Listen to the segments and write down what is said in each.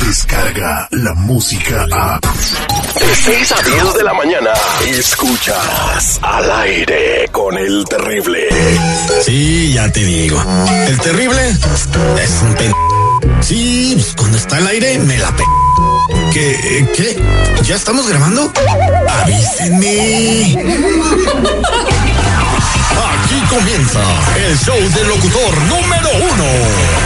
Llega la música a... De 6 a 10 de la mañana. Escuchas al aire con el terrible. Sí, ya te digo. El terrible es un pen... Sí, pues, cuando está al aire me la pe... ¿Qué? ¿Qué? ¿Ya estamos grabando? Avísenme. Aquí comienza el show del locutor número uno.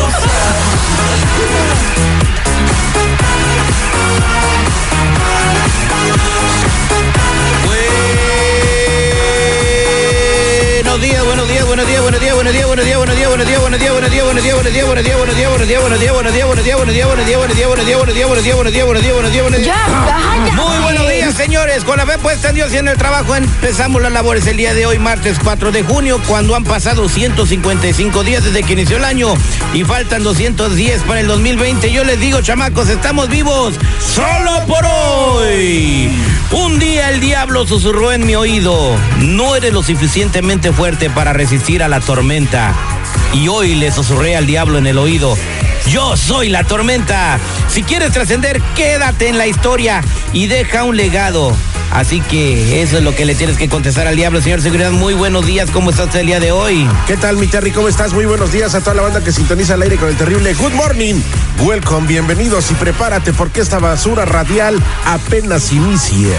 Buenos días, buenos días, buenos días, buenos días, buenos días, buenos días, buenos días, buenos días, buenos días, buenos días, buenos días, buenos días, buenos días, buenos días, buenos días. Ya, ya. Muy buenos días, señores. Con la fe puesta en Dios y en el trabajo empezamos las labores el día de hoy, martes 4 de junio, cuando han pasado 155 días desde que inició el año y faltan 210 para el 2020. Yo les digo, chamacos, estamos vivos solo por hoy. Un día el diablo susurró en mi oído, no eres lo suficientemente fuerte para resistir a la tormenta. Y hoy le susurré al diablo en el oído, yo soy la tormenta. Si quieres trascender, quédate en la historia y deja un legado. Así que eso es lo que le tienes que contestar al diablo, señor Seguridad. Muy buenos días, ¿cómo está usted el día de hoy? ¿Qué tal, mi Terry? ¿Cómo estás? Muy buenos días a toda la banda que sintoniza el aire con el terrible. Good morning, welcome, bienvenidos y prepárate porque esta basura radial apenas inicia.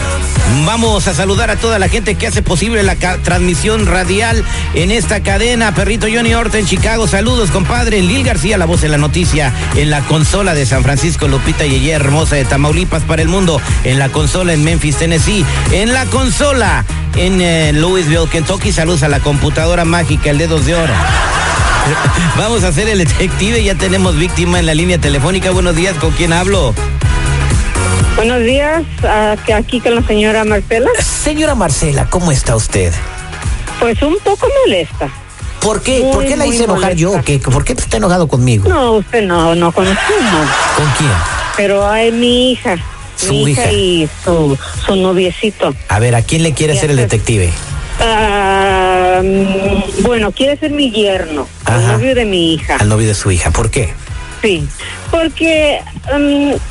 Vamos a saludar a toda la gente que hace posible la transmisión radial en esta cadena. Perrito Johnny Horta en Chicago, saludos, compadre. Lil García, la voz de la noticia. En la consola de San Francisco, Lupita Yeye, hermosa de Tamaulipas para el mundo. En la consola en Memphis, Tennessee. En la consola en eh, Louisville, Kentucky. Saludos a la computadora mágica, el dedos de oro. Vamos a hacer el detective, ya tenemos víctima en la línea telefónica. Buenos días, ¿con quién hablo? Buenos días, ah, aquí con la señora Marcela. Señora Marcela, ¿cómo está usted? Pues un poco molesta. ¿Por qué? Muy, ¿Por qué la hice enojar yo? ¿Qué? ¿Por qué está enojado conmigo? No, usted no, no con usted no. ¿Con quién? Pero hay mi hija. Su mi hija. y su, su noviecito. A ver, ¿a quién le quiere Ya ser el detective? Bueno, quiere ser mi yerno, el novio de mi hija. Al novio de su hija. ¿Por qué? Sí, porque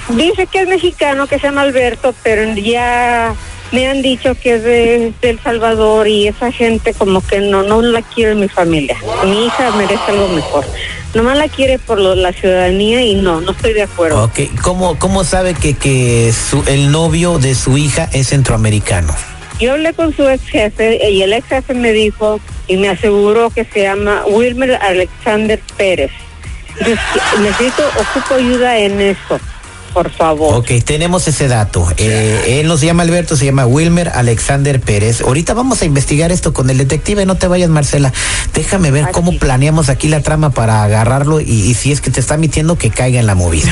dice que es mexicano, que se llama Alberto, pero ya me han dicho que es de, de El Salvador y esa gente como que no, no la quiere en mi familia. Mi hija merece algo mejor. Nomás la quiere por lo- la ciudadanía y no, no estoy de acuerdo. Ok, ¿cómo, cómo sabe que, que su- el novio de su hija es centroamericano? Yo hablé con su ex jefe y el ex jefe me dijo y me aseguró que se llama Wilmer Alexander Pérez. Necesito, ocupo ayuda en eso, por favor. Ok, tenemos ese dato. Eh, él no se llama Alberto, se llama Wilmer Alexander Pérez. Ahorita vamos a investigar esto con el detective. No te vayas, Marcela. Déjame ver Aquí. cómo planeamos aquí la trama para agarrarlo y, y si es que te está mintiendo, que caiga en la movida.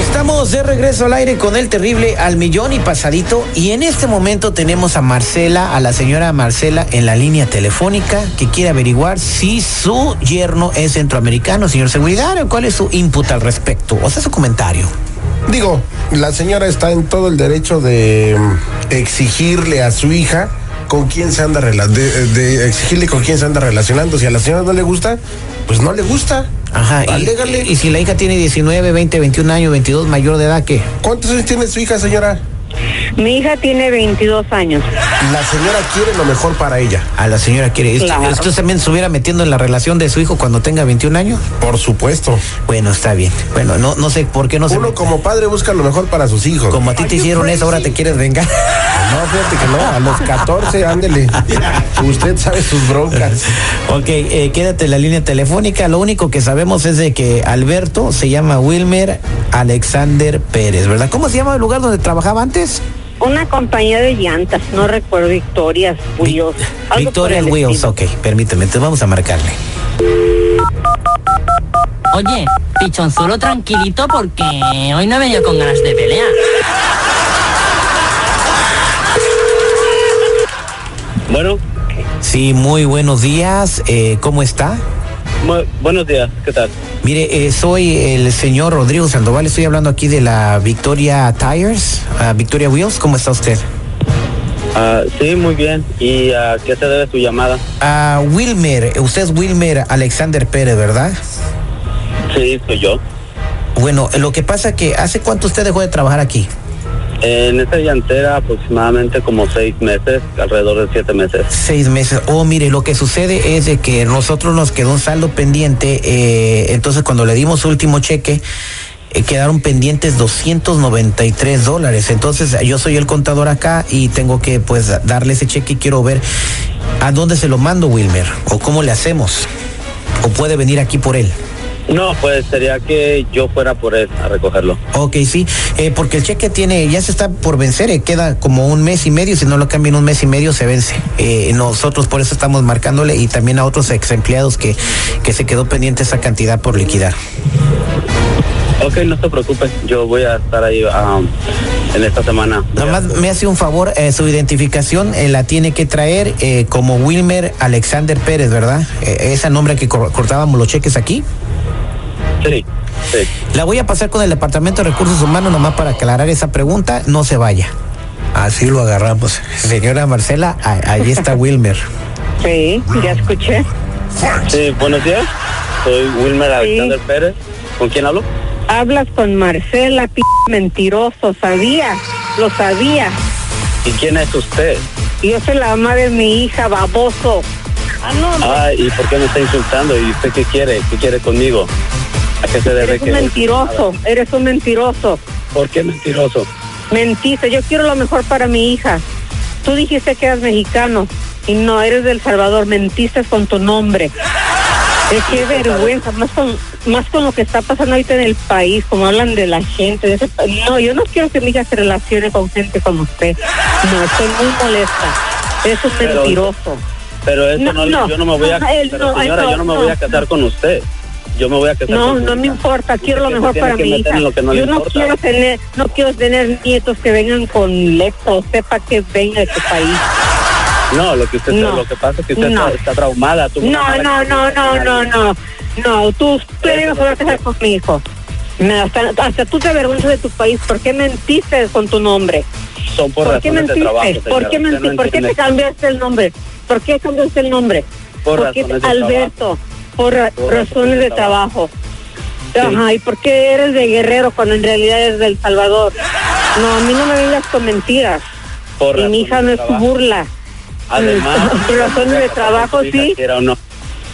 Estamos de regreso al aire con el terrible al millón y pasadito y en este momento tenemos a Marcela, a la señora Marcela en la línea telefónica que quiere averiguar si su yerno es centroamericano, señor seguridad, o cuál es su input al respecto, o sea, su comentario. Digo, la señora está en todo el derecho de mm, exigirle a su hija con quién se anda de, de exigirle con quién se anda relacionando. Si a la señora no le gusta, pues no le gusta. Ajá, y, y si la hija tiene 19, 20, 21 años, 22, mayor de edad, ¿qué? ¿Cuántos años tiene su hija, señora? Mi hija tiene 22 años. La señora quiere lo mejor para ella. A la señora quiere. ¿Usted, Claro. usted también se hubiera metiendo en la relación de su hijo cuando tenga 21 años? Por supuesto. Bueno, está bien. Bueno, no, no sé por qué no se. Uno como padre busca lo mejor para sus hijos. Como a ti te hicieron eso, ahora te quieres vengar. No, fíjate que no, a los 14, ándele. Usted sabe sus broncas. Ok, eh, quédate en la línea telefónica. Lo único que sabemos es de que Alberto se llama Wilmer Alexander Pérez, ¿verdad? ¿Cómo se llama el lugar donde trabajaba antes? Una compañía de llantas, no recuerdo, Victorias, Wheels. algo Victoria por el Wheels, estilo. ok, permíteme, entonces vamos a marcarle. Oye, pichonzuelo tranquilito porque hoy no he venido con ganas de pelear. Bueno, Sí, muy buenos días. eh, ¿Cómo está? Buenos días, ¿qué tal? Mire, eh, soy el señor Rodrigo Sandoval, estoy hablando aquí de la Victoria Tires, ah, Victoria Wheels, ¿cómo está usted? Ah, sí, muy bien. ¿Y a qué se debe su llamada? Ah, Wilmer, usted es Wilmer Alexander Pérez, ¿verdad? Sí, soy yo. Bueno, lo que pasa que, ¿hace cuánto usted dejó de trabajar aquí? En esta llantera aproximadamente como seis meses, alrededor de siete meses. Seis meses. Oh, mire, lo que sucede es de que nosotros nos quedó un saldo pendiente, eh, entonces cuando le dimos su último cheque, eh, quedaron pendientes 293 dólares. Entonces yo soy el contador acá y tengo que pues darle ese cheque y quiero ver a dónde se lo mando, Wilmer, o cómo le hacemos, o puede venir aquí por él. No, pues sería que yo fuera por él a recogerlo. Ok, sí, eh, porque el cheque tiene, ya se está por vencer, eh, queda como un mes y medio, si no lo cambian un mes y medio se vence. Eh, nosotros por eso estamos marcándole y también a otros ex empleados que, que se quedó pendiente esa cantidad por liquidar. Ok, no se preocupe, yo voy a estar ahí ah, en esta semana. Nada más me hace un favor, eh, su identificación eh, la tiene que traer eh, como Wilmer Alexander Pérez, ¿verdad? Esa nombre que cor- cortábamos los cheques aquí. Sí, sí. La voy a pasar con el Departamento de Recursos Humanos nomás para aclarar esa pregunta, no se vaya. Así lo agarramos. Señora Marcela, ahí está Wilmer. Sí, ya escuché. Sí, buenos días. Soy Wilmer Alexander Pérez. ¿Con quién hablo? Hablas con Marcela, p mentiroso, sabía, lo sabía. ¿Y quién es usted? Yo soy la mamá de mi hija, baboso. Ah, no, no. Ah, ¿y por qué me está insultando? ¿Y usted qué quiere? ¿Qué quiere conmigo? ¿A qué se debe eres un mentiroso, eres un mentiroso. ¿Por qué mentiroso? Mentiste, yo quiero lo mejor para mi hija. Tú dijiste que eras mexicano y no, eres del Salvador, mentiste con tu nombre. Es que vergüenza, más con, más con lo que está pasando ahorita en el país, como hablan de la gente. de ese no, yo no quiero que mi hija se relacione con gente como usted. No, estoy muy molesta. Es un Pero- mentiroso. Pero eso No, no, yo no me voy a... no, pero señora, no, yo no me voy a casar con usted. Yo me voy a casar No, no me importa, quiero lo mejor para mi hija. en lo que no Yo no importa. quiero tener, no quiero tener nietos que vengan con lepra o sepa que venga de tu país. No, lo que usted No. lo que pasa es que usted No. está, está traumada. una No, no, no, no, no, no. No, tú, tú a casar con mi hijo. Hasta, hasta tú te avergüenzas de tu país. ¿Por qué mentiste con tu nombre? Son por, ¿Por qué de mentiste? trabajo, ¿Por qué, mentiste? ¿Por qué te cambiaste el nombre? ¿Por qué cambiaste el nombre? Por ¿Por qué razones de Alberto? Por, ra- Por razones de trabajo. Sí. Ajá, ¿y por qué eres de Guerrero cuando en realidad eres del Salvador? No, a mí no me vengas con mentiras. Por Y mi hija no de es tu burla. Además, Por razones de trabajo, sí. Quiera o no.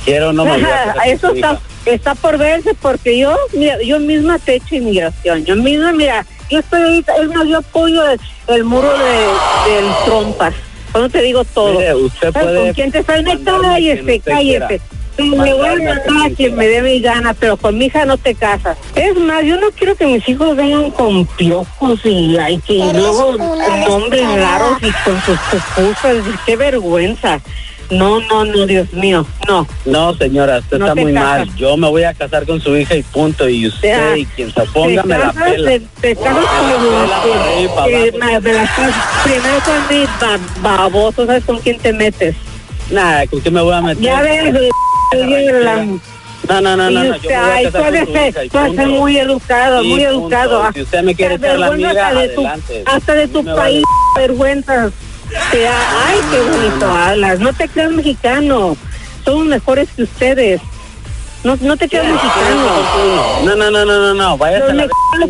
Quiera o no me voy a casar con Eso está, hija. está por verse porque yo, mira, yo misma te he hecho inmigración. Yo misma, mira, yo estoy ahorita, es más, yo apoyo el, el muro de, del trompas. Cuando te digo todo. Mire, usted ¿Sabes puede con quién te sale? Cállese, cállese. Me voy a mandar quien me dé mi gana, pero con mi hija no te casas. Es más, yo no quiero que mis hijos vengan con piojos y, ay, que luego nombres raros y con sus pupusas. Qué vergüenza. No, no, no, Dios mío, no. No, señora, usted No está muy casas. mal. Yo me voy a casar con su hija y punto. Y usted Ya. y quien se oponga te me la pela. te, te casas con la primero con mi ba- baboso, ¿sabes con quién te metes? Nah, ¿con qué me voy a meter? Ya ves, No, no, no, no, y no. Yo usted, me voy a ay, casar muy educado, Sí, muy punto. educado. Si usted me quiere Te ser la avergüenzas amiga, hasta de tu- hasta de país, vale. Te- ay, qué bonito hablas. No te creas mexicano. Somos mejores que ustedes. No, no te quedas mexicano. No, no, no, no, no, no. Vaya a la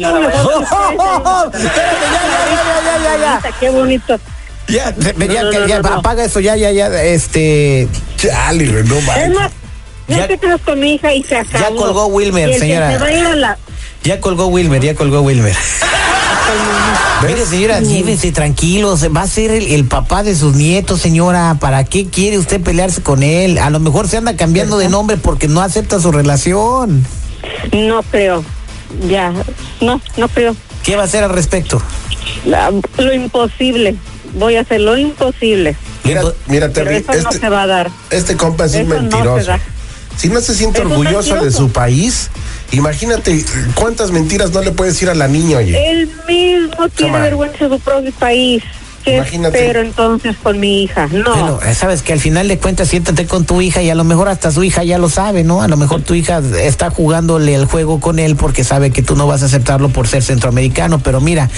ya. Qué bonito. Ya, ya, No, ya, no, ya, no, ya, no, no. apaga eso, ya, ya, ya, este, Chale, no Ya- te quedas con mi hija y se acabó. Ya colgó Wilmer, que señora. se va a ir a la... ya colgó Wilmer, ya colgó Wilmer. Mire, señora, llévese tranquilo, se va a ser el, el papá de sus nietos, señora. ¿Para qué quiere usted pelearse con él? A lo mejor se anda cambiando de nombre porque no acepta su relación. No creo. Ya. No, no creo. ¿Qué va a hacer al respecto? La- lo imposible. Voy a hacer lo imposible. Mira, mira, Pero Terry, eso no este, se va a dar. este compa es un Eso no se mentiroso. da. Si no se siente Es un orgulloso de su país, imagínate cuántas mentiras no le puede decir a la niña, oye. Él mismo tiene vergüenza de su propio país. ¿Qué Imagínate. espero entonces con mi hija? No. Bueno, eh, sabes que al final de cuentas siéntate con tu hija y a lo mejor hasta su hija ya lo sabe, ¿no? A lo mejor tu hija está jugándole el juego con él porque sabe que tú no vas a aceptarlo por ser centroamericano, pero mira,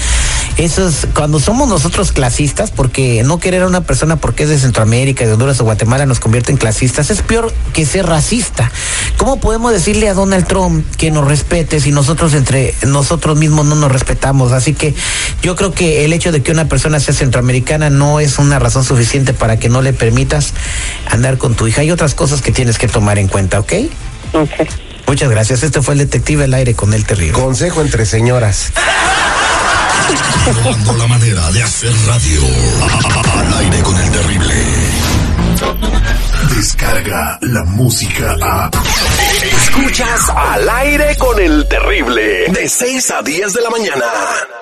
eso es cuando somos nosotros clasistas, porque no querer a una persona porque es de Centroamérica, de Honduras o Guatemala nos convierte en clasistas, es peor que ser racista. ¿Cómo podemos decirle a Donald Trump que nos respete si nosotros entre nosotros mismos no nos respetamos? Así que yo creo que el hecho de que una persona sea centroamericana no es una razón suficiente para que no le permitas andar con tu hija. Hay otras cosas que tienes que tomar en cuenta, ¿ok? Ok. Muchas gracias. Este fue el detective al aire con el terrible. Consejo entre señoras. Probando la manera de hacer radio. Al aire con el terrible. Descarga la música a. Escuchas al aire con el terrible. De 6 a 10 de la mañana.